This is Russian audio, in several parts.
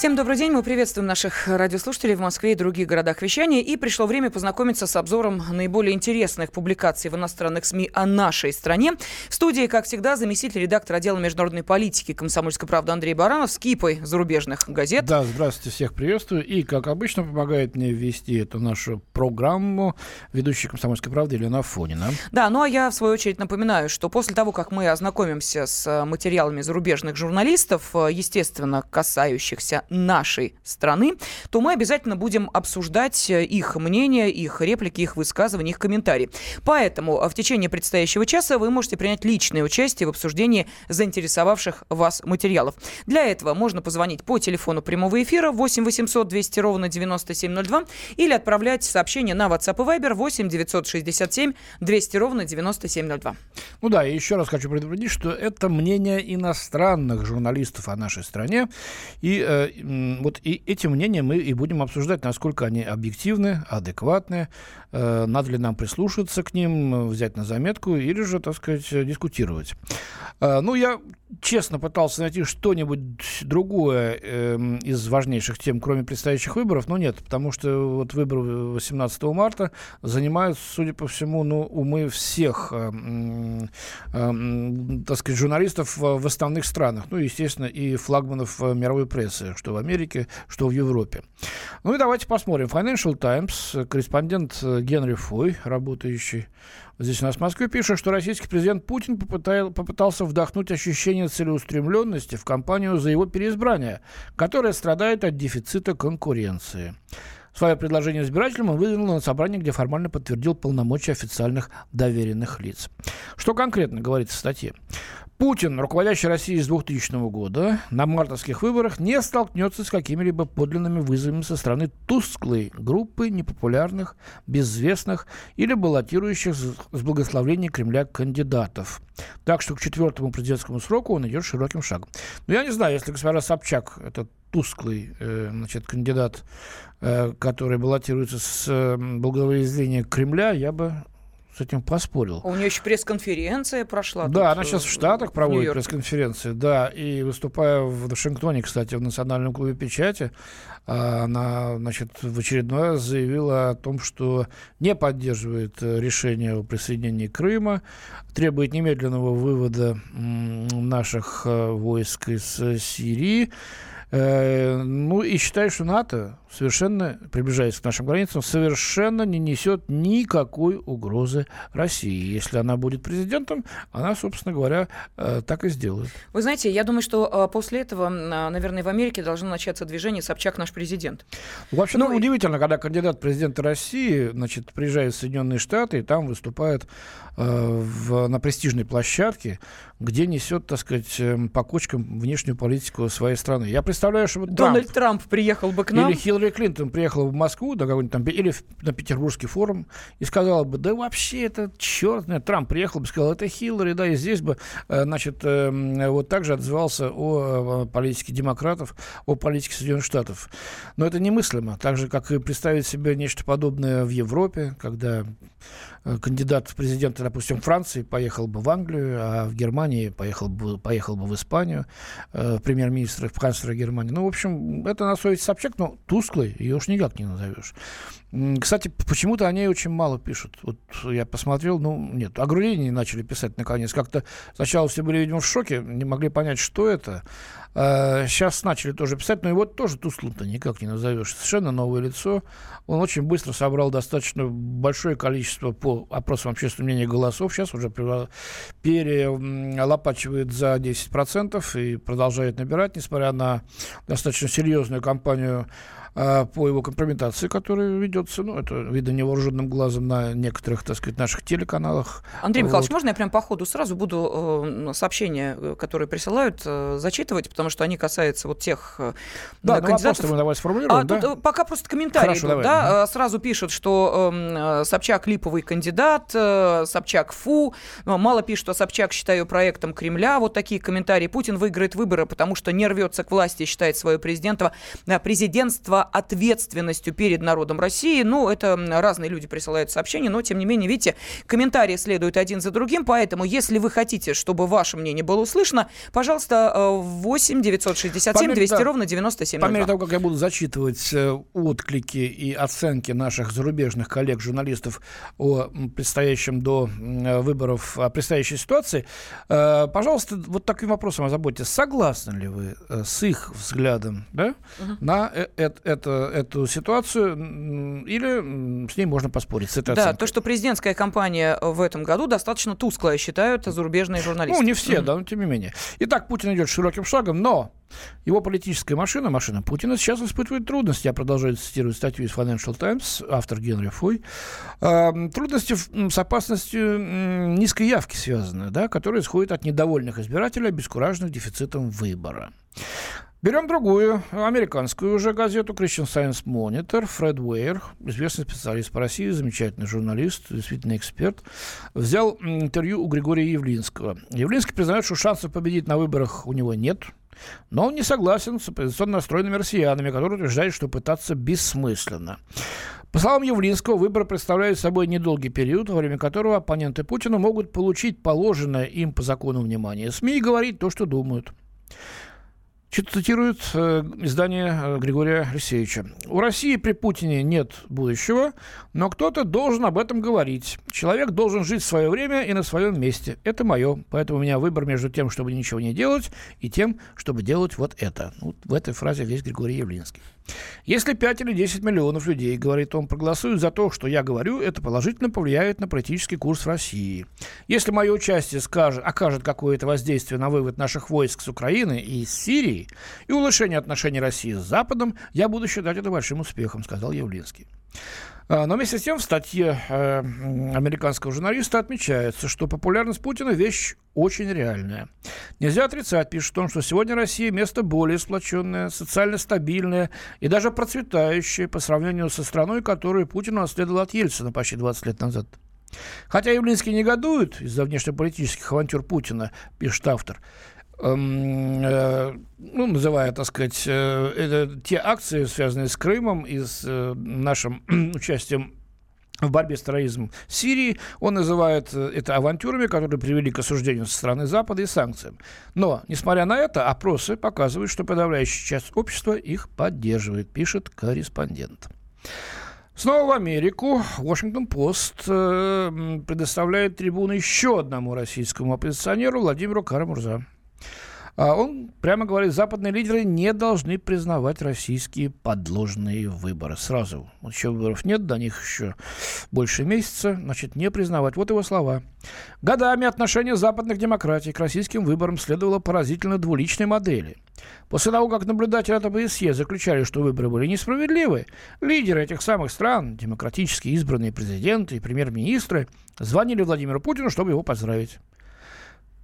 Всем добрый день. Мы приветствуем наших радиослушателей в Москве и других городах вещания. И пришло время познакомиться с обзором наиболее интересных публикаций в иностранных СМИ о нашей стране. В студии, как всегда, заместитель редактора отдела международной политики «Комсомольской правды» Андрей Баранов с кипой зарубежных газет. Да, здравствуйте, всех приветствую. И, как обычно, помогает мне вести эту нашу программу ведущая «Комсомольской правды» Елена Афонина. Да, ну а я, в свою очередь, напоминаю, что после того, как мы ознакомимся с материалами зарубежных журналистов, естественно, касающихся нашей страны, то мы обязательно будем обсуждать э, их мнение, их реплики, их высказывания, их комментарии. Поэтому э, в течение предстоящего часа вы можете принять личное участие в обсуждении заинтересовавших вас материалов. Для этого можно позвонить по телефону прямого эфира 8 800 200 ровно 9702 или отправлять сообщение на WhatsApp и Viber 8 967 200 ровно 9702. Ну да, и еще раз хочу предупредить, что это мнение иностранных журналистов о нашей стране. И э, вот и эти мнения мы и будем обсуждать, насколько они объективны, адекватны, э, надо ли нам прислушаться к ним, взять на заметку или же, так сказать, дискутировать. Э, ну, я честно пытался найти что-нибудь другое э, из важнейших тем, кроме предстоящих выборов, но нет, потому что вот выборы 18 марта занимают, судя по всему, ну, умы всех, э, э, так сказать, журналистов в основных странах, ну, естественно, и флагманов э, мировой прессы, что в Америке, что в Европе. Ну и давайте посмотрим. Financial Times, корреспондент э, Генри Фой, работающий Здесь у нас в Москве пишут, что российский президент Путин попытал, попытался вдохнуть ощущение целеустремленности в кампанию за его переизбрание, которая страдает от дефицита конкуренции. Свое предложение избирателям он выдвинул на собрании, где формально подтвердил полномочия официальных доверенных лиц. Что конкретно говорится в статье? Путин, руководящий Россией с 2000 года, на мартовских выборах не столкнется с какими-либо подлинными вызовами со стороны тусклой группы непопулярных, безвестных или баллотирующих с благословения Кремля кандидатов. Так что к четвертому президентскому сроку он идет широким шагом. Но я не знаю, если госпожа Собчак, этот тусклый э, значит, кандидат, э, который баллотируется с э, благоволения Кремля, я бы с этим поспорил. А у нее еще пресс-конференция прошла. Да, она сейчас в Штатах проводит пресс-конференции, да, и выступая в Вашингтоне, кстати, в Национальном клубе печати, а, она, значит, в очередной раз заявила о том, что не поддерживает э, решение о присоединении Крыма, требует немедленного вывода наших э, войск из э, Сирии, ну и считаю, что НАТО совершенно, приближаясь к нашим границам, совершенно не несет никакой угрозы России. Если она будет президентом, она, собственно говоря, э, так и сделает. Вы знаете, я думаю, что э, после этого, наверное, в Америке должно начаться движение «Собчак наш президент». Вообще, ну, удивительно, когда кандидат президента России значит, приезжает в Соединенные Штаты и там выступает э, в, на престижной площадке, где несет, так сказать, эм, по кочкам внешнюю политику своей страны. Я представляю, что Дональд Трамп, Трамп приехал бы к нам. Или Хиллари Клинтон приехала в Москву, да, какой-нибудь там, или на Петербургский форум, и сказала бы, да вообще это черт, нет, Трамп приехал бы, сказал, это Хиллари, да, и здесь бы, э, значит, э, вот так же отзывался о политике демократов, о политике Соединенных Штатов. Но это немыслимо, так же, как и представить себе нечто подобное в Европе, когда кандидат в президенты, допустим, Франции поехал бы в Англию, а в Германии поехал бы, поехал бы в Испанию, э, премьер-министр, канцлера Германии. Ну, в общем, это на совести Собчак, но тусклый ее уж никак не назовешь. Кстати, почему-то о ней очень мало пишут. Вот я посмотрел, ну, нет, о Грудине начали писать наконец. Как-то сначала все были, видимо, в шоке, не могли понять, что это. А, сейчас начали тоже писать, но его тоже тусклым-то никак не назовешь. Совершенно новое лицо. Он очень быстро собрал достаточно большое количество по опросам общественного мнения голосов. Сейчас уже перелопачивает за 10% и продолжает набирать, несмотря на достаточно серьезную кампанию а, по его компрометации, которая ведется, ну, это видно невооруженным глазом на некоторых, так сказать, наших телеканалах. Андрей Михайлович, вот. можно я прям по ходу сразу буду э, сообщения, э, которые присылают, э, зачитывать, потому что они касаются вот тех э, да, ну, кандидатов. Ну, мы давай сформулируем, а, да? Тут э, пока просто комментарии Хорошо, идут, давай. да, угу. сразу пишут, что э, Собчак липовый кандидат, э, Собчак фу, мало пишут, что Собчак считаю проектом Кремля, вот такие комментарии. Путин выиграет выборы, потому что не рвется к власти, считает свое президентство, президентство ответственностью перед народом России. Ну, это разные люди присылают сообщения, но, тем не менее, видите, комментарии следуют один за другим, поэтому, если вы хотите, чтобы ваше мнение было услышано, пожалуйста, 8 967 200 да, ровно 97 По мере того, как я буду зачитывать э, отклики и оценки наших зарубежных коллег-журналистов о предстоящем до выборов, о предстоящей ситуации, э, пожалуйста, вот таким вопросом озаботьтесь. Согласны ли вы э, с их взглядом да, угу. на это, эту ситуацию или с ней можно поспорить? С этой да, оценкой? то, что президентская кампания в этом году достаточно тусклая, считают зарубежные журналисты. Ну, не все, угу. да, но тем не менее. Итак, Путин идет широким шагом, но его политическая машина, машина Путина, сейчас испытывает трудности. Я продолжаю цитировать статью из Financial Times, автор Генри Фуй. Э, трудности с опасностью низкой явки связаны, да, которые исходят от недовольных избирателей, обескураженных дефицитом выбора. Берем другую, американскую уже газету Christian Science Monitor. Фред Уэйр, известный специалист по России, замечательный журналист, действительно эксперт, взял интервью у Григория Явлинского. Явлинский признает, что шансов победить на выборах у него нет – но он не согласен с оппозиционно настроенными россиянами, которые утверждают, что пытаться бессмысленно. По словам Явлинского, выборы представляют собой недолгий период, во время которого оппоненты Путина могут получить положенное им по закону внимание СМИ и говорить то, что думают. Цитирует э, издание э, Григория Алексеевича. У России при Путине нет будущего, но кто-то должен об этом говорить. Человек должен жить в свое время и на своем месте. Это мое. Поэтому у меня выбор между тем, чтобы ничего не делать, и тем, чтобы делать вот это. Вот в этой фразе весь Григорий Явлинский. Если 5 или 10 миллионов людей, говорит он, проголосуют за то, что я говорю, это положительно повлияет на политический курс России. Если мое участие скажет, окажет какое-то воздействие на вывод наших войск с Украины и из Сирии и улучшение отношений России с Западом, я буду считать это большим успехом, сказал Явлинский. А, но вместе с тем в статье э, американского журналиста отмечается, что популярность Путина – вещь очень реальная. Нельзя отрицать, пишет он, что сегодня Россия место более сплоченное, социально стабильное и даже процветающее по сравнению со страной, которую Путин наследовал от Ельцина почти 20 лет назад. Хотя Явлинский негодует из-за внешнеполитических авантюр Путина, пишет автор, ну, называя, так сказать, э, это, те акции, связанные с Крымом и с э, нашим участием в борьбе с терроризмом Сирии. Он называет это авантюрами, которые привели к осуждению со стороны Запада и санкциям. Но, несмотря на это, опросы показывают, что подавляющая часть общества их поддерживает, пишет корреспондент. Снова в Америку. Вашингтон-Пост предоставляет трибуну еще одному российскому оппозиционеру Владимиру Карамурза. А он прямо говорит, западные лидеры не должны признавать российские подложные выборы. Сразу. Вот еще выборов нет, до них еще больше месяца. Значит, не признавать. Вот его слова. Годами отношение западных демократий к российским выборам следовало поразительно двуличной модели. После того, как наблюдатели от ОБСЕ заключали, что выборы были несправедливы, лидеры этих самых стран, демократически избранные президенты и премьер-министры, звонили Владимиру Путину, чтобы его поздравить.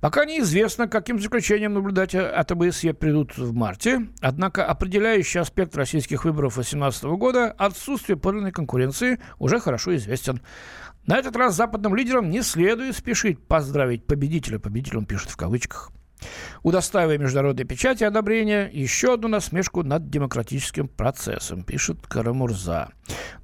Пока неизвестно, каким заключением наблюдатели от ОБСЕ придут в марте, однако определяющий аспект российских выборов 2018 года – отсутствие подлинной конкуренции – уже хорошо известен. На этот раз западным лидерам не следует спешить поздравить победителя, победитель он пишет в кавычках – удостаивая международной печати одобрения еще одну насмешку над демократическим процессом, пишет Карамурза.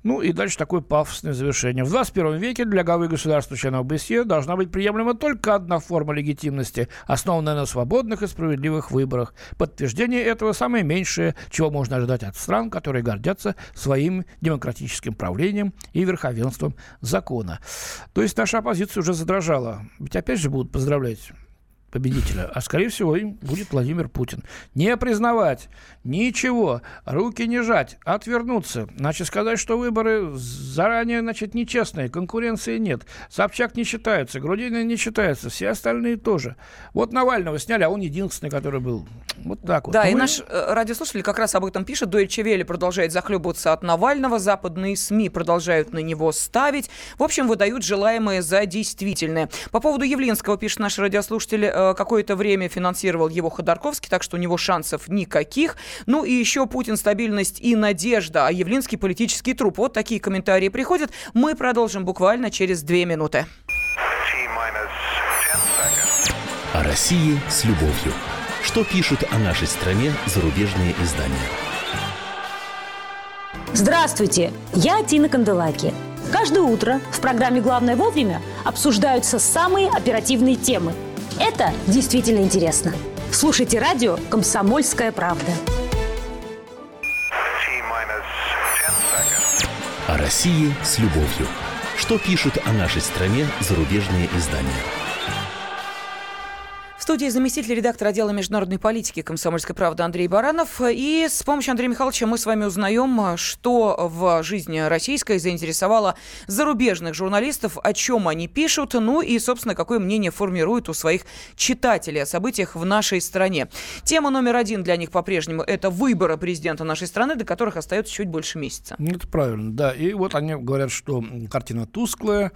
Ну и дальше такое пафосное завершение. В 21 веке для главы государства членов ОБСЕ должна быть приемлема только одна форма легитимности, основанная на свободных и справедливых выборах. Подтверждение этого самое меньшее, чего можно ожидать от стран, которые гордятся своим демократическим правлением и верховенством закона. То есть наша оппозиция уже задрожала. Ведь опять же будут поздравлять победителя, а скорее всего им будет Владимир Путин. Не признавать ничего, руки не жать, отвернуться, значит сказать, что выборы заранее, значит, нечестные, конкуренции нет, Собчак не считается, Грудинин не считается, все остальные тоже. Вот Навального сняли, а он единственный, который был. Вот так вот. Да, ну, и наш э, радиослушатель как раз об этом пишет. Дойче Вели продолжает захлебываться от Навального, западные СМИ продолжают на него ставить. В общем, выдают желаемое за действительное. По поводу Явлинского пишет наш радиослушатель, Э, какое-то время финансировал его Ходорковский, так что у него шансов никаких. Ну и еще Путин, стабильность и надежда, а Явлинский политический труп. Вот такие комментарии приходят. Мы продолжим буквально через две минуты. О России с любовью. Что пишут о нашей стране зарубежные издания? Здравствуйте, я Тина Канделаки. Каждое утро в программе «Главное вовремя» обсуждаются самые оперативные темы. Это действительно интересно. Слушайте радио «Комсомольская правда». О России с любовью. Что пишут о нашей стране зарубежные издания? В студии заместитель редактора отдела международной политики «Комсомольской правды» Андрей Баранов. И с помощью Андрея Михайловича мы с вами узнаем, что в жизни российской заинтересовало зарубежных журналистов, о чем они пишут, ну и, собственно, какое мнение формируют у своих читателей о событиях в нашей стране. Тема номер один для них по-прежнему – это выборы президента нашей страны, до которых остается чуть больше месяца. Это правильно, да. И вот они говорят, что картина тусклая,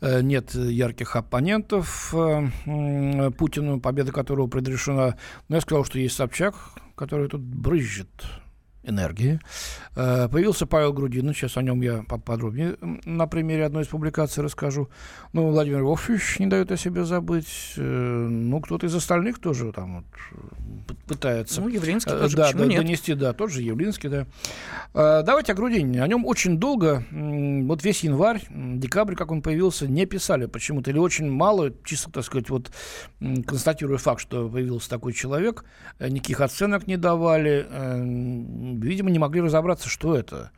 э, нет ярких оппонентов э, Путину, победа которого предрешена. Но я сказал, что есть Собчак, который тут брызжет энергии. Э, появился Павел Грудин, сейчас о нем я подробнее на примере одной из публикаций расскажу. Ну, Владимир Вовчевич не дает о себе забыть. Э, ну, кто-то из остальных тоже там вот пытается. Ну, Явлинский тоже, да, да, нет? донести, да, тот же Явлинский, да. Э, давайте о Грудинине. О нем очень долго, вот весь январь, декабрь, как он появился, не писали почему-то. Или очень мало, чисто, так сказать, вот констатируя факт, что появился такой человек, никаких оценок не давали, видимо, не могли разобраться, что это.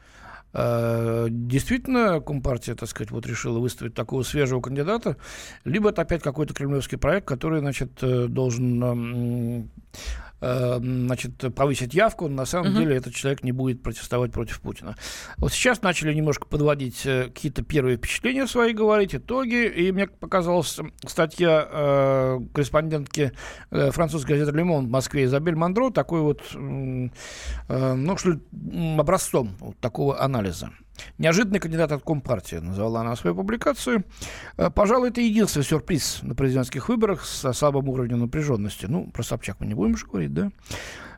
Действительно, Компартия, так сказать, вот решила выставить такого свежего кандидата, либо это опять какой-то кремлевский проект, который, значит, должен значит, повысить явку, на самом uh-huh. деле этот человек не будет протестовать против Путина. Вот сейчас начали немножко подводить какие-то первые впечатления свои, говорить, итоги, и мне показалась статья э, корреспондентки э, французской газеты «Лемон» в Москве Изабель Мандро такой вот, э, ну, что ли, образцом вот такого анализа. Неожиданный кандидат от Компартии, назвала она свою публикацию. Э, пожалуй, это единственный сюрприз на президентских выборах со слабым уровнем напряженности. Ну, про Собчак мы не будем же говорить, да?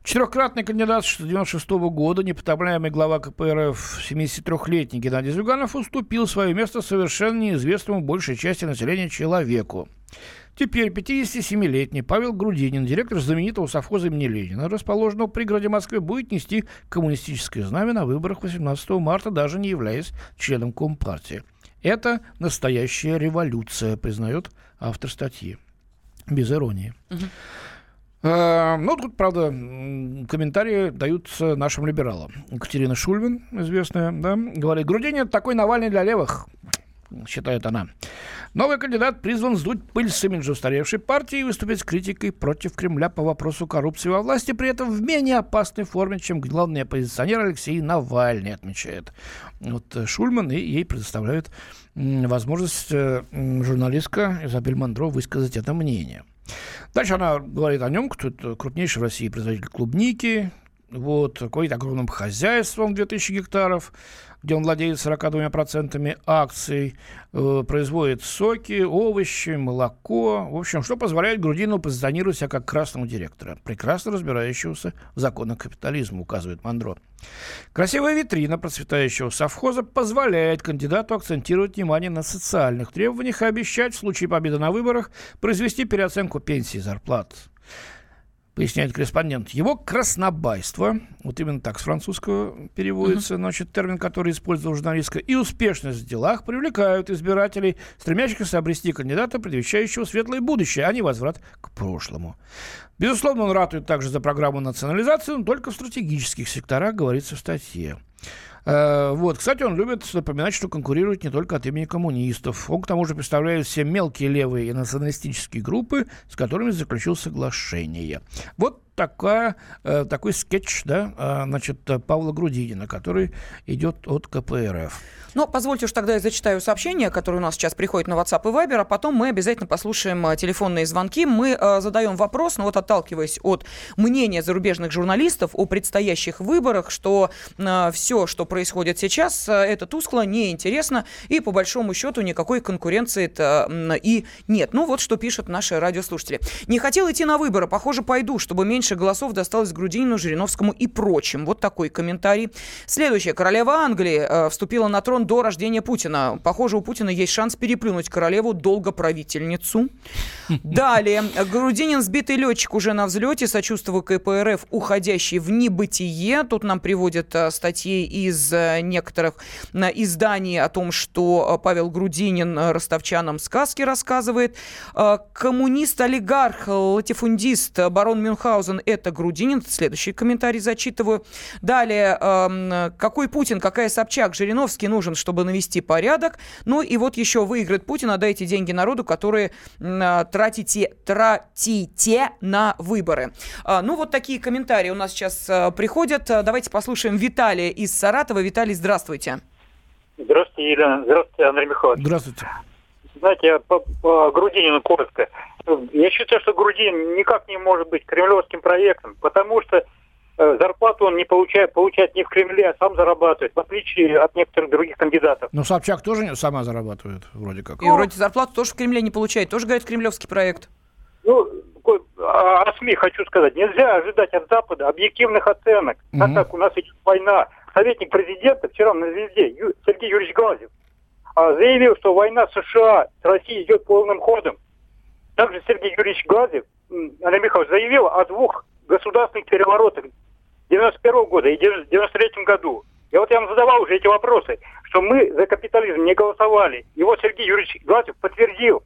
Четырехкратный кандидат с 96 года, непотопляемый глава КПРФ, 73-летний Геннадий Зюганов, уступил свое место совершенно неизвестному большей части населения человеку. Теперь 57-летний Павел Грудинин, директор знаменитого совхоза имени Ленина, расположенного в пригороде Москвы, будет нести коммунистическое знамя на выборах 18 марта, даже не являясь членом Компартии. Это настоящая революция, признает автор статьи. Без иронии. Ну, тут, правда, комментарии даются нашим либералам. Екатерина Шульман, известная, да, говорит, Грудинин такой Навальный для левых считает она. Новый кандидат призван сдуть пыль с имиджа устаревшей партии и выступить с критикой против Кремля по вопросу коррупции во власти, при этом в менее опасной форме, чем главный оппозиционер Алексей Навальный, отмечает вот э, Шульман, и ей предоставляют возможность э, журналистка Изабель Мандро высказать это мнение. Дальше она говорит о нем, кто это крупнейший в России производитель клубники, вот, какой огромным хозяйством 2000 гектаров, где он владеет 42% акций, э, производит соки, овощи, молоко. В общем, что позволяет Грудину позиционировать себя как красного директора, прекрасно разбирающегося в законах капитализма, указывает Мандро. Красивая витрина процветающего совхоза позволяет кандидату акцентировать внимание на социальных требованиях и обещать в случае победы на выборах произвести переоценку пенсии и зарплат поясняет корреспондент, его краснобайство, вот именно так с французского переводится, uh-huh. значит, термин, который использовал журналистка, и успешность в делах привлекают избирателей, стремящихся обрести кандидата, предвещающего светлое будущее, а не возврат к прошлому. Безусловно, он ратует также за программу национализации, но только в стратегических секторах, говорится в статье. Э, вот. Кстати, он любит напоминать, что конкурирует не только от имени коммунистов. Он, к тому же, представляет все мелкие левые и националистические группы, с которыми заключил соглашение. Вот такая, э, такой скетч да, э, значит, Павла Грудинина, который идет от КПРФ. Ну, позвольте уж тогда я зачитаю сообщения, которые у нас сейчас приходят на WhatsApp и Viber, а потом мы обязательно послушаем э, телефонные звонки. Мы э, задаем вопрос, ну вот отталкиваясь от мнения зарубежных журналистов о предстоящих выборах, что э, все, что происходит сейчас, э, это тускло, неинтересно, и по большому счету никакой конкуренции-то э, и нет. Ну вот что пишут наши радиослушатели. Не хотел идти на выборы, похоже, пойду, чтобы меньше меньше голосов досталось Грудинину, Жириновскому и прочим. Вот такой комментарий. Следующее. Королева Англии э, вступила на трон до рождения Путина. Похоже, у Путина есть шанс переплюнуть королеву долгоправительницу. Далее. Грудинин сбитый летчик уже на взлете. Сочувствую КПРФ, уходящий в небытие. Тут нам приводят э, статьи из э, некоторых э, изданий о том, что Павел Грудинин ростовчанам сказки рассказывает. Коммунист-олигарх, латифундист, барон Мюнхгаузен – это Грудинин. Следующий комментарий зачитываю. Далее. Эм, какой Путин, какая Собчак, Жириновский нужен, чтобы навести порядок. Ну и вот еще выиграет Путин, отдайте деньги народу, которые тратите, тратите на выборы. А, ну, вот такие комментарии у нас сейчас а, приходят. Давайте послушаем Виталия из Саратова. Виталий, здравствуйте. Здравствуйте, Елена. Здравствуйте, Андрей Михайлович. Здравствуйте. Знаете, по, по Грудинину коротко. Я считаю, что Грудин никак не может быть кремлевским проектом, потому что э, зарплату он не получает, получает не в Кремле, а сам зарабатывает, в отличие от некоторых других кандидатов. Но Собчак тоже сама зарабатывает, вроде как. И вроде зарплату тоже в Кремле не получает, тоже, говорит, кремлевский проект. Ну, о, о СМИ хочу сказать. Нельзя ожидать от Запада объективных оценок, угу. так как у нас идет война. Советник президента вчера на «Звезде» Сергей Юрьевич Глазев а, заявил, что война США с Россией идет полным ходом. Также Сергей Юрьевич Глазев, Андрей Михайлович, заявил о двух государственных переворотах 91 года и 93 году. И вот я вам задавал уже эти вопросы, что мы за капитализм не голосовали. И вот Сергей Юрьевич Глазев подтвердил,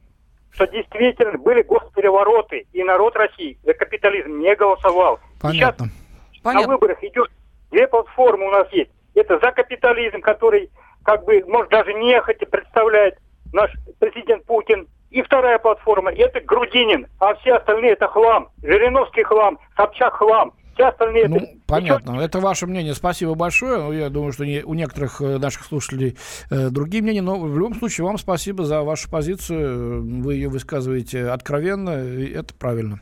что действительно были госперевороты, и народ России за капитализм не голосовал. Понятно. Сейчас Понятно. на выборах идет две платформы у нас есть. Это за капитализм, который как бы, может, даже нехотя представляет наш президент Путин. И вторая платформа – это Грудинин, а все остальные – это хлам. Жириновский хлам, Собчак хлам. Все остальные ну, это... понятно. Ничего... Это ваше мнение. Спасибо большое. Ну, я думаю, что не, у некоторых э, наших слушателей э, другие мнения. Но в любом случае вам спасибо за вашу позицию. Вы ее высказываете откровенно, и это правильно.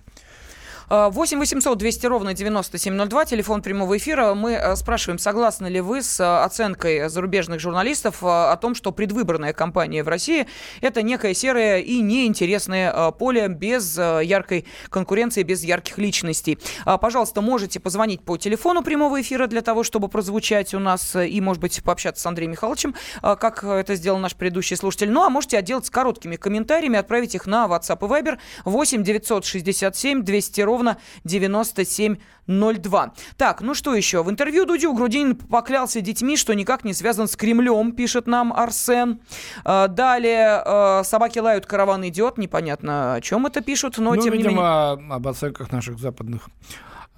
8 800 200 ровно 9702, телефон прямого эфира. Мы э, спрашиваем, согласны ли вы с э, оценкой зарубежных журналистов э, о том, что предвыборная кампания в России – это некое серое и неинтересное поле без яркой конкуренции, без ярких личностей. Пожалуйста, можете позвонить по телефону прямого эфира для того, чтобы прозвучать у нас и, может быть, пообщаться с Андреем Михайловичем, как это сделал наш предыдущий слушатель. Ну, а можете отделаться короткими комментариями, отправить их на WhatsApp и Viber 8 967 200 ровно ровно 9702. Так, ну что еще? В интервью Дудю Грудинин поклялся детьми, что никак не связан с Кремлем, пишет нам Арсен. А, далее а, собаки лают, караван идет. Непонятно, о чем это пишут, но ну, тем видимо, не менее... об оценках наших западных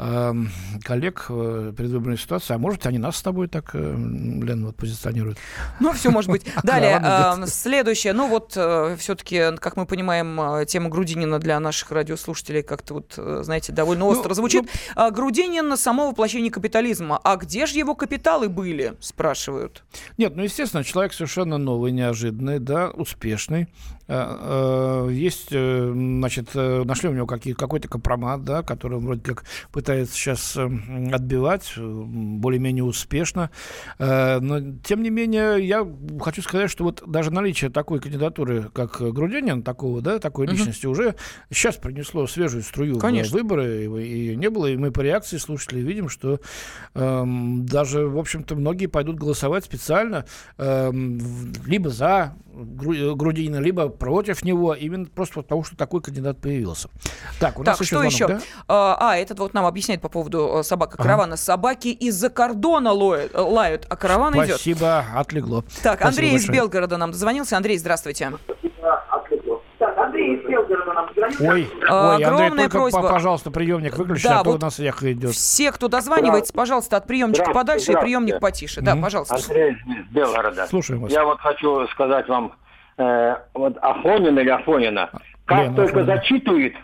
Эм, коллег в предвыборной ситуации. А может, они нас с тобой так, э, Лен, вот позиционируют? Ну, все может быть. Далее, э, следующее. Ну, вот э, все-таки, как мы понимаем, тема Грудинина для наших радиослушателей как-то вот, знаете, довольно ну, остро звучит. Ну, а Грудинин – само воплощение капитализма. А где же его капиталы были, спрашивают? Нет, ну, естественно, человек совершенно новый, неожиданный, да, успешный. Есть, значит, нашли у него какой-то компромат, да, который он вроде как пытается сейчас эм, отбивать э, более-менее успешно. Э, но, тем не менее, я хочу сказать, что вот даже наличие такой кандидатуры, как Грудинин, такого, да, такой угу. личности, уже сейчас принесло свежую струю Конечно. в выборы, и, и не было, и мы по реакции слушателей видим, что эм, даже, в общем-то, многие пойдут голосовать специально эм, либо за Грудинина, либо против него, именно просто потому, что такой кандидат появился. Так, у нас так, еще что звонок, еще? Да? А, а, этот вот нам объясняет по поводу э, собака каравана. Ага. Собаки из-за кордона лают, э, лают, а караван Спасибо, идет. Спасибо, отлегло. Так, Спасибо Андрей большое. из Белгорода нам дозвонился. Андрей, здравствуйте. Ой, а, ой, Андрей, только, просьба. пожалуйста, приемник выключи, да, а то вот у нас эхо идет. Все, кто дозванивается, пожалуйста, от приемника подальше и приемник потише. Да, пожалуйста. Андрей из Белгорода. Слушаем вас. Я вот хочу сказать вам, э, вот Афонина или Афонина, как Лена, только Афонина. зачитывает,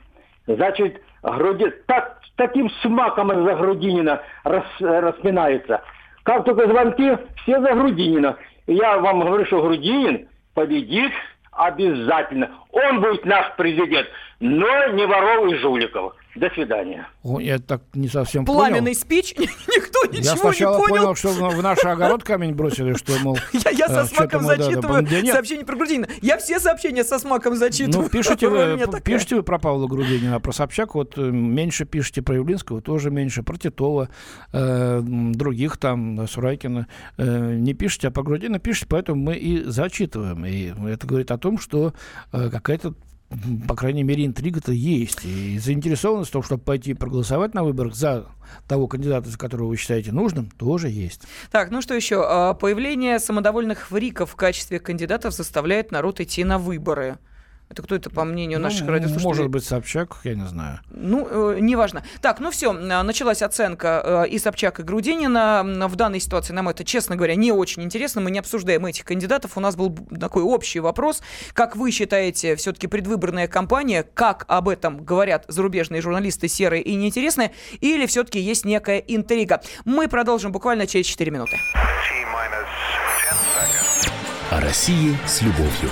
значит, груди, так, таким смаком за Грудинина рас, распинается. Как только звонки, все за Грудинина. Я вам говорю, что Грудинин победит обязательно. Он будет наш президент, но не воров и жуликов. До свидания. О, я так не совсем Пламенный понял. спич, никто ничего Я сначала не понял. понял, что в наш огород камень бросили, что, мол... Я, я э, со что-то смаком мы, да, да, зачитываю да, нет. сообщение про Грудинина. Я все сообщения со смаком зачитываю. Ну, пишите вы, такая. пишите вы про Павла Грудинина, а про Собчак вот э, меньше пишите, про Явлинского тоже меньше, про Титова, э, других там, э, Сурайкина. э, не пишите, а про Грудинина пишите, поэтому мы и зачитываем. И это говорит о том, что э, какая-то по крайней мере, интрига-то есть. И заинтересованность в том, чтобы пойти проголосовать на выборах за того кандидата, за которого вы считаете нужным, тоже есть. Так, ну что еще? А, Появление самодовольных фриков в качестве кандидатов заставляет народ идти на выборы. Это кто это, по мнению наших Ну, радиослушателей? Может быть, Собчак, я не знаю. Ну, э, неважно. Так, ну все, началась оценка э, и Собчак, и Грудинина. В данной ситуации нам это, честно говоря, не очень интересно. Мы не обсуждаем этих кандидатов. У нас был такой общий вопрос. Как вы считаете, все-таки предвыборная кампания, как об этом говорят зарубежные журналисты, серые и неинтересные, или все-таки есть некая интрига? Мы продолжим буквально через 4 минуты. О России с любовью.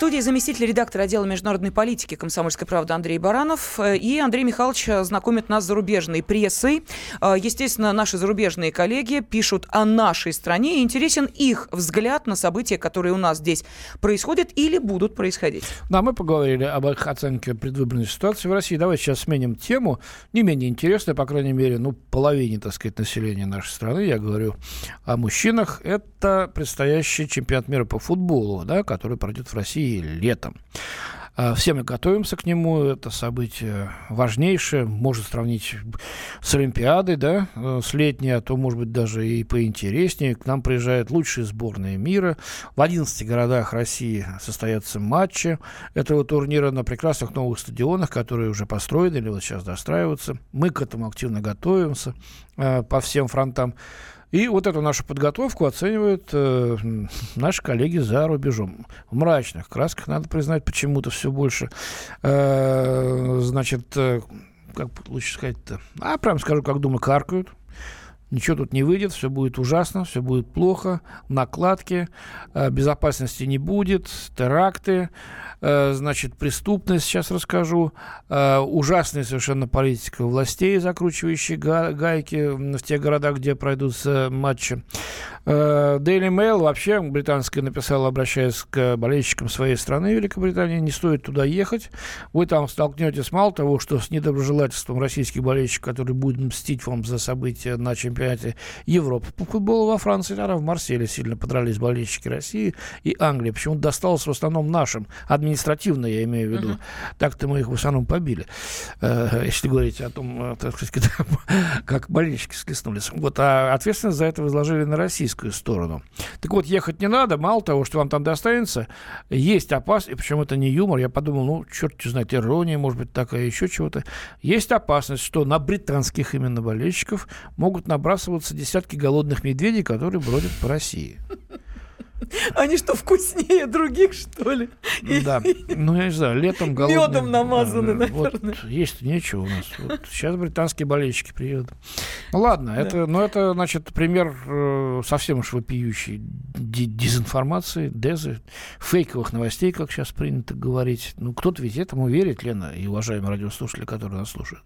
Студии заместитель редактора отдела международной политики «Комсомольской правды» Андрей Баранов. Э, И Андрей Михайлович э, знакомит нас с зарубежной прессой. Э, Естественно, наши зарубежные коллеги пишут о нашей стране. Интересен их взгляд на события, которые у нас здесь происходят или будут происходить. Да, мы поговорили об их оценке предвыборной ситуации в России. Давайте сейчас сменим тему. Не менее интересная, по крайней мере, ну, половине, так сказать, населения нашей страны. Я говорю о мужчинах. Это предстоящий чемпионат мира по футболу, да, который пройдет в России летом. А, Все мы готовимся к нему. Это событие важнейшее. Можно сравнить с Олимпиадой, да, э, с летней, а то, может быть, даже и поинтереснее. К нам приезжают лучшие сборные мира. В 11 городах России состоятся матчи этого турнира на прекрасных новых стадионах, которые уже построены или вот сейчас достраиваются. Мы к этому активно готовимся э, по всем фронтам. И вот эту нашу подготовку оценивают э, наши коллеги за рубежом. В мрачных красках, надо признать, почему-то все больше. Э, значит, э, как лучше сказать-то? А, прям скажу, как думаю, каркают. Ничего тут не выйдет, все будет ужасно, все будет плохо, накладки, э, безопасности не будет, теракты, э, значит, преступность, сейчас расскажу, э, ужасная совершенно политика властей, закручивающие га- гайки в тех городах, где пройдутся матчи. Daily Mail вообще британская написала, обращаясь к болельщикам своей страны, Великобритании, не стоит туда ехать. Вы там столкнетесь мало того, что с недоброжелательством российских болельщиков, которые будут мстить вам за события на чемпионате Европы по футболу во Франции, тогда в Марселе сильно подрались болельщики России и Англии. Почему-то досталось в основном нашим, административно я имею в виду. Так-то мы их в основном побили, э, если говорить о том, э, так сказать, как болельщики схлестнулись. Вот, а ответственность за это возложили на российскую сторону. Так вот, ехать не надо, мало того, что вам там достанется, есть опасность, и причем это не юмор, я подумал, ну, черт знает, ирония, может быть, такая, еще чего-то. Есть опасность, что на британских именно болельщиков могут набрасываться десятки голодных медведей, которые бродят по России. Они что, вкуснее других, что ли? Да, ну я не знаю, летом голодные... Мёдом намазаны, Да, вот наверное. есть нечего у нас. Вот сейчас британские болельщики приедут. Ну ладно, это, ну это, значит, пример э, совсем уж вопиющей дезинформации, дезы, фейковых новостей, как сейчас принято говорить. Ну, кто-то ведь этому верит, Лена, и уважаемые радиослушатели, которые нас слушают.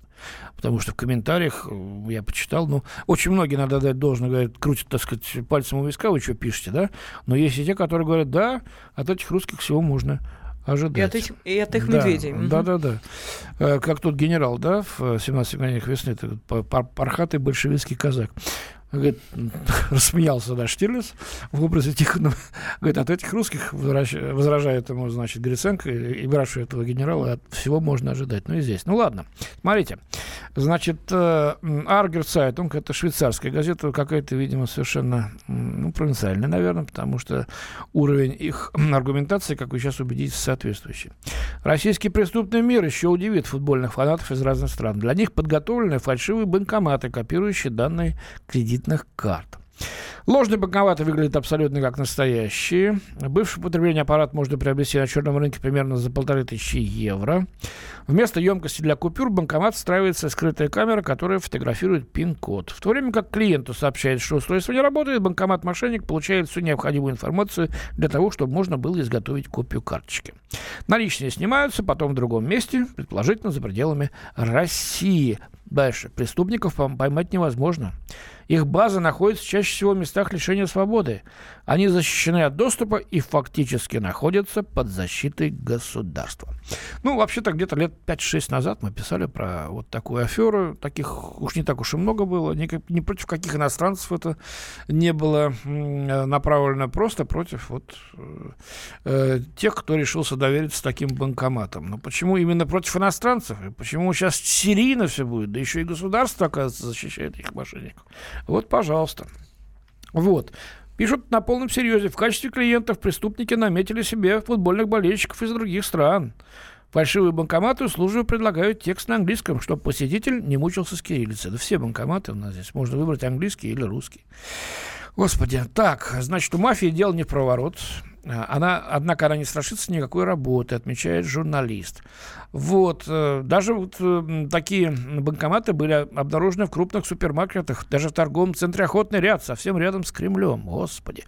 Потому что в комментариях э, я почитал, ну, очень многие, надо дать должное, говорят, крутят, так сказать, пальцем у виска, вы что пишете, да? Но есть и те, которые говорят, да, от этих русских всего можно ожидать. И от этих, и от их Да, медведей. Да, да, да. Э, Как тот генерал, да, в э, 17 мгновениях весны, пархатый большевистский казак. Говорит, рассмеялся, да, Штирлиц в образе Тихонова. Говорит, от этих русских, возражает ему, значит, Гриценко, и спрашивает этого генерала, от всего можно ожидать. Ну и здесь. Ну ладно, смотрите. Значит, э, Aargauer Zeitung, это швейцарская газета, какая-то, видимо, совершенно ну, провинциальная, наверное, потому что уровень их аргументации, как вы сейчас убедитесь, соответствующий. Российский преступный мир еще удивит футбольных фанатов из разных стран. Для них подготовлены фальшивые банкоматы, копирующие данные кредитных карт. Ложные банкоматы выглядят абсолютно как настоящие. Бывший употребление аппарат можно приобрести на черном рынке примерно за полторы тысячи евро. Вместо емкости для купюр банкомат встраивается скрытая камера, которая фотографирует пин-код. В то время как клиенту сообщает, что устройство не работает, банкомат-мошенник получает всю необходимую информацию для того, чтобы можно было изготовить копию карточки. Наличные снимаются потом в другом месте, предположительно за пределами России. Дальше. Преступников поймать невозможно. Их база находится чаще всего в местах лишения свободы. Они защищены от доступа и фактически находятся под защитой государства. Ну, вообще-то, где-то лет 5-6 назад мы писали про вот такую аферу. Таких уж не так уж и много было. Ни, ни против каких иностранцев это не было направлено. Просто против вот э, тех, кто решился довериться таким банкоматам. Но почему именно против иностранцев? И почему сейчас серийно все будет? Да еще и государство, оказывается, защищает их мошенников. Вот, пожалуйста. Вот. Пишут на полном серьезе. В качестве клиентов преступники наметили себе футбольных болельщиков из других стран. Фальшивые банкоматы услужливо предлагают текст на английском, чтобы посетитель не мучился с кириллицей. Да все банкоматы у нас здесь. Можно выбрать английский или русский. Господи, так, значит, у мафии дело не в проворот. Она, однако, она не страшится никакой работы, отмечает журналист. Вот, э, даже вот э, такие банкоматы были обнаружены в крупных супермаркетах, даже в торговом центре «Охотный ряд», совсем рядом с Кремлем. Господи.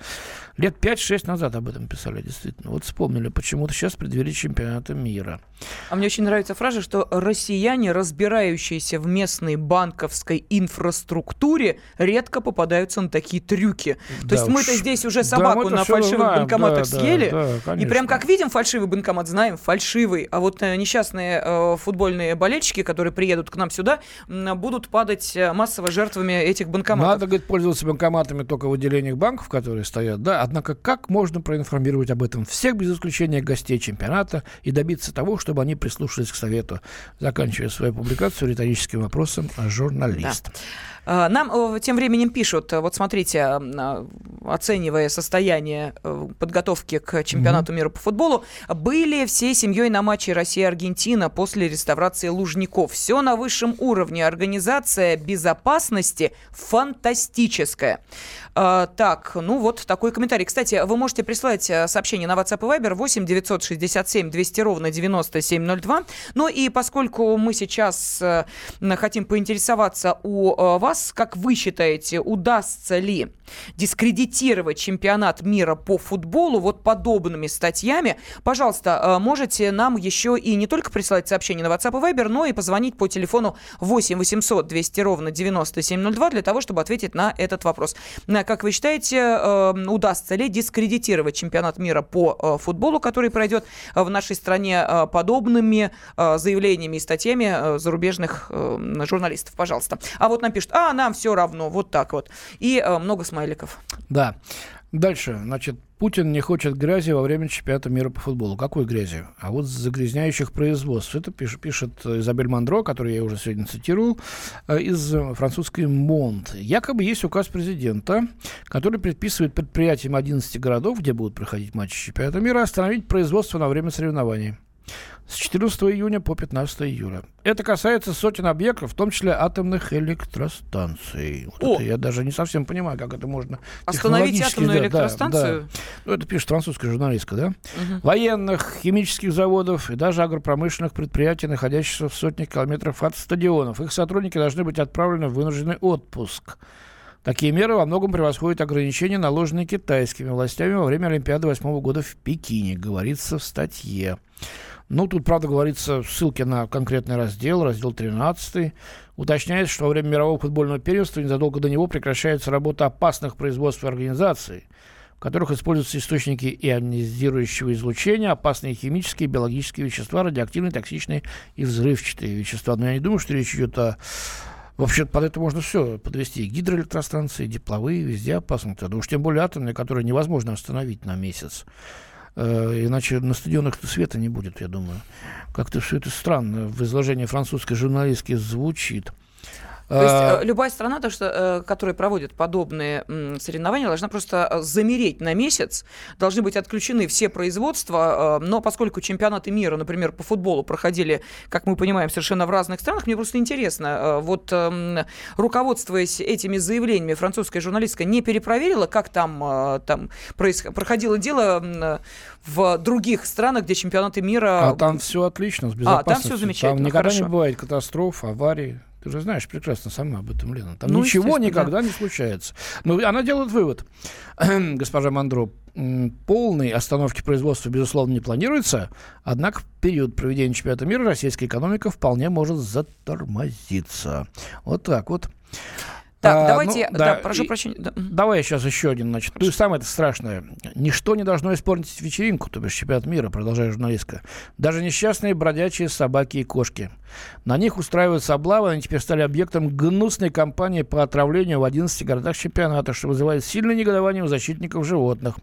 Лет 5-6 назад об этом писали, действительно. Вот вспомнили почему-то сейчас в преддверии чемпионата мира. А мне очень нравится фраза, что россияне, разбирающиеся в местной банковской инфраструктуре, редко попадаются на такие трюки. То да есть мы-то здесь уже собаку да, на фальшивых банкоматах да, съели, да, да, и прям как видим фальшивый банкомат, знаем, фальшивый. А вот э, несчастные э, футбольные болельщики, которые приедут к нам сюда, будут падать э, массово жертвами этих банкоматов. Надо, говорит, пользоваться банкоматами только в отделениях банков, которые стоят, да. Однако как можно проинформировать об этом всех, без исключения гостей чемпионата, и добиться того, чтобы они прислушались к совету, заканчивая свою публикацию риторическим вопросом журналист. Да. А, нам тем временем пишут, вот смотрите, оценивая состояние э, подготовки к чемпионату mm-hmm. мира по футболу, были всей семьей на матче Россия-Аргентина после реставрации Лужников. Все на высшем уровне. Организация безопасности фантастическая. А, так, ну вот такой комментарий. Кстати, вы можете прислать э, сообщение на WhatsApp и Viber 8 967 200 ровно 9702. Ну и поскольку мы сейчас э, хотим поинтересоваться у э, вас, как вы считаете, удастся ли дискредитировать чемпионат мира по футболу вот подобными статьями, пожалуйста, можете нам еще и не только присылать сообщение на WhatsApp и Viber, но и позвонить по телефону 8 800 200 ровно 9702 для того, чтобы ответить на этот вопрос. Как вы считаете, эм, удастся ли дискредитировать чемпионат мира по э, футболу, который пройдет э, в нашей стране э, подобными заявлениями и статьями зарубежных журналистов? Пожалуйста. А вот нам пишут, а нам все равно, вот так вот. И много смайликов. Да. Дальше, значит, Путин не хочет грязи во время чемпионата мира по футболу. Какой грязи? А вот загрязняющих производств. Это пишет, пишет Изабель Мандро, которую я уже сегодня цитировал, э, из французской Монт. Якобы есть указ президента, который предписывает предприятиям 11 городов, где будут проходить матчи чемпионата мира, остановить производство на время соревнований с 14 июня по 15 июля. Это касается сотен объектов, в том числе атомных электростанций. Вот О! это я даже не совсем понимаю, как это можно Остановить атомную да, электростанцию? Да, да. Ну, это пишет французская журналистка, да? Угу. Военных, химических заводов и даже агропромышленных предприятий, находящихся в сотнях километров от стадионов. Их сотрудники должны быть отправлены в вынужденный отпуск. Такие меры во многом превосходят ограничения, наложенные китайскими властями во время Олимпиады 8 года в Пекине, говорится в статье. Ну, тут, правда, говорится ссылки на конкретный раздел, раздел 13. Уточняется, что во время мирового футбольного первенства незадолго до него прекращается работа опасных производств и организаций, в которых используются источники ионизирующего излучения, опасные химические и биологические вещества, радиоактивные, токсичные и взрывчатые вещества. Но я не думаю, что речь идет о Вообще под это можно все подвести. Гидроэлектростанции, тепловые, везде опасно. Да уж тем более атомные, которые невозможно остановить на месяц. Э, иначе на стадионах света не будет, я думаю. Как-то все это странно в изложении французской журналистки звучит. То есть а, э, любая страна, то, что, э, которая проводит подобные соревнования, должна просто э, замереть на месяц, должны быть отключены все производства, но поскольку чемпионаты мира, например, по футболу проходили, как мы понимаем, совершенно в разных странах, мне просто интересно, вот руководствуясь этими заявлениями, французская журналистка не перепроверила, как там, там проходило дело в других странах, где чемпионаты мира... А там все отлично, с безопасностью. А, там все замечательно, Там никогда хорошо. не бывает катастроф, аварий. Ты же знаешь прекрасно сама об этом, Лена. Там ну, ничего никогда да. не случается. Но она делает вывод. Госпожа Мандро, полной остановки производства, безусловно, не планируется, однако в период проведения чемпионата мира российская экономика вполне может затормозиться. Вот так вот. Так, а, давайте, ну, да, да, прошу и, прощения. Да. Давай сейчас еще один, значит. Ну и самое это страшное. Ничто не должно испортить вечеринку, то бишь чемпионат мира, продолжает журналистка. Даже несчастные бродячие собаки и кошки. На них устраиваются облавы, они теперь стали объектом гнусной кампании по отравлению в 11 городах чемпионата, что вызывает сильное негодование у защитников животных.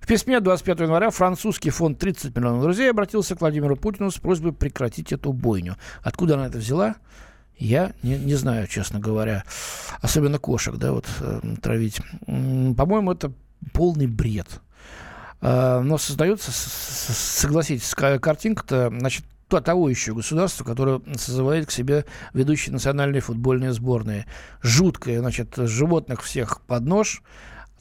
В письме 25 января французский фонд 30 миллионов друзей обратился к Владимиру Путину с просьбой прекратить эту бойню. Откуда она это взяла? Я не, не знаю, честно говоря. Особенно кошек, да, вот э, травить. По-моему, это полный бред. Э, но создается, согласитесь, картинка-то, значит, того еще государства, которое созывает к себе ведущие национальные футбольные сборные. Жуткое, значит, животных всех под нож,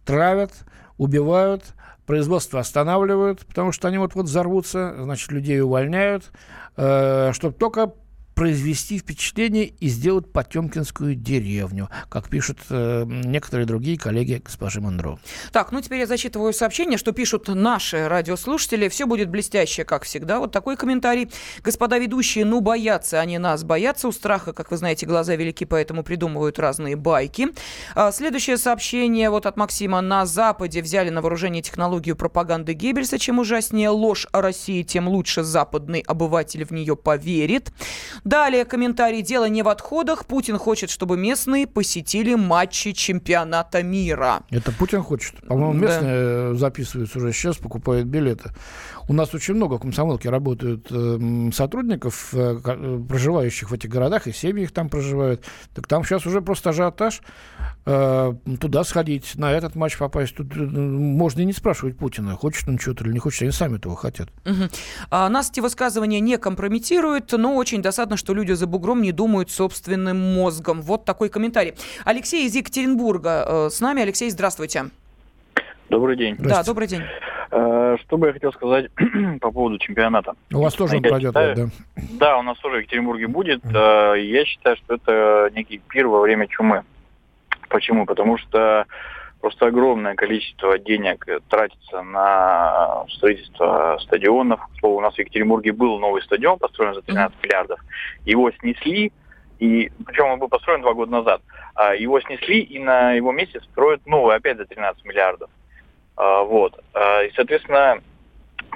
травят, убивают, производство останавливают, потому что они вот-вот взорвутся, значит, людей увольняют, э, чтобы только произвести впечатление и сделать Потемкинскую деревню, как пишут э, некоторые другие коллеги госпожи Монро. Так, ну теперь я зачитываю сообщение, что пишут наши радиослушатели. Все будет блестяще, как всегда. Вот такой комментарий. Господа ведущие, ну боятся они нас, боятся у страха, как вы знаете, глаза велики, поэтому придумывают разные байки. А, следующее сообщение вот от Максима. На Западе взяли на вооружение технологию пропаганды Геббельса. Чем ужаснее ложь о России, тем лучше западный обыватель в нее поверит. Далее комментарий. Дело не в отходах. Путин хочет, чтобы местные посетили матчи чемпионата мира. Это Путин хочет. По-моему, местные да. записываются уже сейчас, покупают билеты. У нас очень много в комсомолке работают э, сотрудников, э, э, проживающих в этих городах, и семьи их там проживают. Так там сейчас уже просто ажиотаж. Э, туда сходить, на этот матч попасть. Тут можно и не спрашивать Путина, хочет он что-то или не хочет. Они сами этого хотят. Угу. А, нас эти высказывания не компрометируют, но очень досадно, что люди за бугром не думают собственным мозгом. Вот такой комментарий. Алексей из Екатеринбурга с нами. Алексей, здравствуйте. Добрый день. Да, добрый день. Э, что бы я хотел сказать по поводу чемпионата. У вас тоже он пройдет, считаю, да? Да, у нас тоже в Екатеринбурге будет. Mm. Я считаю, что это некий пир во время чумы. Почему? Потому что просто огромное количество денег тратится на строительство стадионов. У нас в Екатеринбурге был новый стадион, построен за 13 миллиардов. Его снесли, и причем он был построен два года назад. А его снесли, и на его месте строят новый опять за 13 миллиардов. А, вот. А, и, соответственно,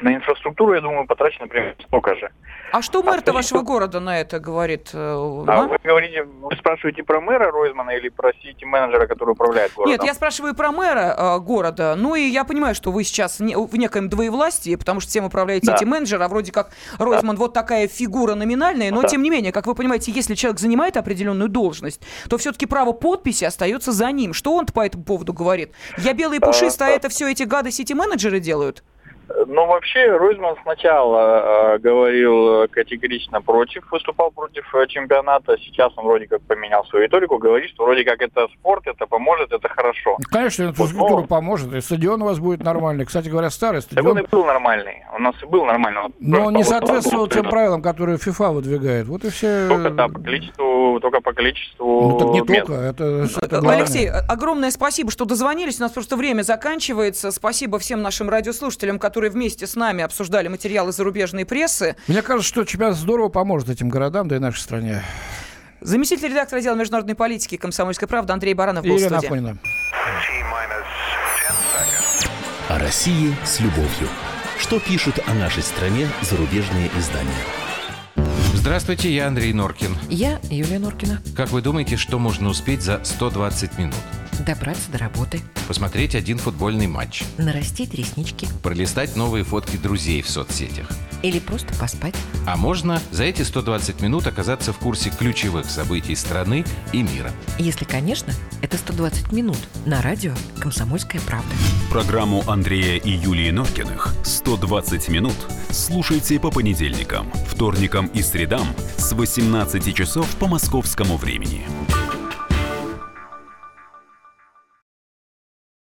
на инфраструктуру, я думаю, потрачено примерно столько же. А что мэр-то а вашего города на это говорит? Э, а вы говорите, вы спрашиваете про мэра Ройзмана или про сити-менеджера, который управляет городом? Нет, я спрашиваю про мэра э, города. Ну и я понимаю, что вы сейчас не, в некоем двоевластии, потому что всем управляет да. сити-менеджер, а вроде как Ройзман да. вот такая фигура номинальная, но да. тем не менее, как вы понимаете, если человек занимает определенную должность, то все-таки право подписи остается за ним. Что он по этому поводу говорит? Я белый пушистый, а, а это все эти гады сити-менеджеры делают? Ну, вообще, Ройзман сначала э, говорил категорично против, выступал против э, чемпионата. Сейчас он вроде как поменял свою риторику, говорит, что вроде как это спорт, это поможет, это хорошо. Конечно, инфраструктура вот, поможет, и стадион у вас будет нормальный. Кстати говоря, старый стадион... Так он и был нормальный, у нас и был нормальный. Но он не соответствовал тем правилам, которые FIFA выдвигает. Вот и все... Только, да, по количеству, только по количеству Ну, так не мест. только, это, это Алексей, огромное спасибо, что дозвонились. У нас просто время заканчивается. Спасибо всем нашим радиослушателям, которые которые вместе с нами обсуждали материалы зарубежной прессы. Мне кажется, что чемпионат здорово поможет этим городам, да и нашей стране. Заместитель редактора отдела международной политики «Комсомольской правды» Андрей Баранов был Ирина в студии. О России с любовью. Что пишут о нашей стране зарубежные издания? Здравствуйте, я Андрей Норкин. Я Юлия Норкина. Как вы думаете, что можно успеть за 120 минут? Добраться до работы. Посмотреть один футбольный матч. Нарастить реснички. Пролистать новые фотки друзей в соцсетях. Или просто поспать. А можно за эти 120 минут оказаться в курсе ключевых событий страны и мира. Если, конечно, это 120 минут на радио «Комсомольская правда». Программу Андрея и Юлии Норкиных «120 минут» слушайте по понедельникам, вторникам и средам с 18 часов по московскому времени.